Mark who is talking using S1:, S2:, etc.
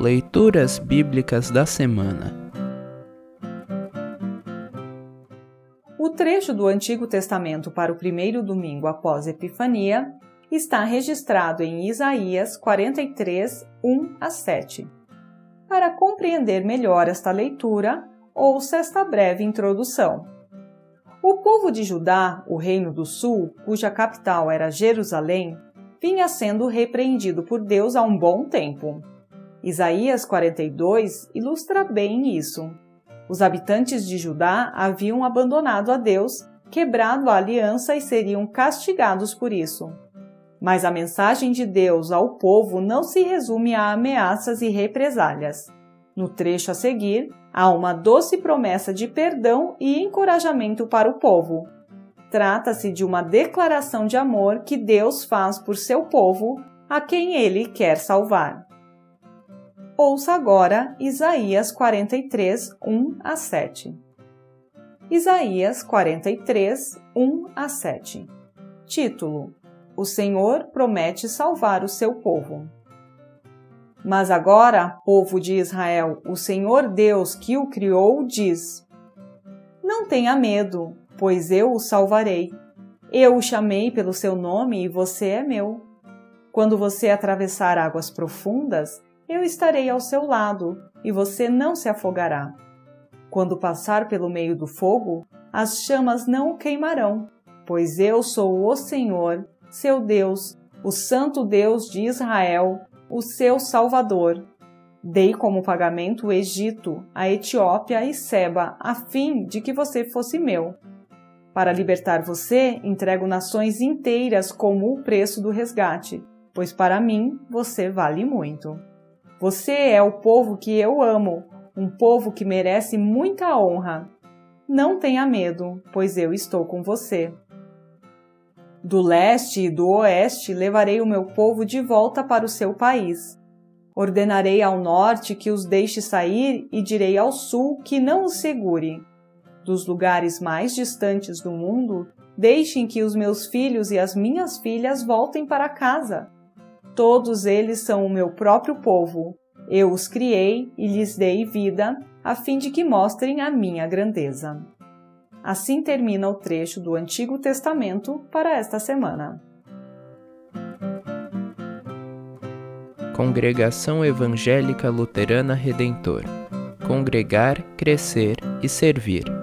S1: Leituras Bíblicas da Semana.
S2: O trecho do Antigo Testamento para o primeiro domingo após Epifania está registrado em Isaías 43, 1 a 7. Para compreender melhor esta leitura, ouça esta breve introdução. O povo de Judá, o Reino do Sul, cuja capital era Jerusalém, vinha sendo repreendido por Deus há um bom tempo. Isaías 42 ilustra bem isso. Os habitantes de Judá haviam abandonado a Deus, quebrado a aliança e seriam castigados por isso. Mas a mensagem de Deus ao povo não se resume a ameaças e represálias. No trecho a seguir, há uma doce promessa de perdão e encorajamento para o povo. Trata-se de uma declaração de amor que Deus faz por seu povo, a quem ele quer salvar. Ouça agora Isaías 43, 1 a 7. Isaías 43, 1 a 7. Título: O Senhor promete salvar o seu povo. Mas agora, povo de Israel, o Senhor Deus que o criou diz: Não tenha medo, pois eu o salvarei. Eu o chamei pelo seu nome e você é meu. Quando você atravessar águas profundas, eu estarei ao seu lado e você não se afogará. Quando passar pelo meio do fogo, as chamas não o queimarão, pois eu sou o Senhor, seu Deus, o Santo Deus de Israel, o seu Salvador. Dei como pagamento o Egito, a Etiópia e Seba, a fim de que você fosse meu. Para libertar você, entrego nações inteiras como o preço do resgate, pois para mim você vale muito. Você é o povo que eu amo, um povo que merece muita honra. Não tenha medo, pois eu estou com você. Do leste e do oeste levarei o meu povo de volta para o seu país. Ordenarei ao norte que os deixe sair e direi ao sul que não os segure. Dos lugares mais distantes do mundo, deixem que os meus filhos e as minhas filhas voltem para casa. Todos eles são o meu próprio povo. Eu os criei e lhes dei vida, a fim de que mostrem a minha grandeza. Assim termina o trecho do Antigo Testamento para esta semana.
S1: Congregação Evangélica Luterana Redentor Congregar, Crescer e Servir.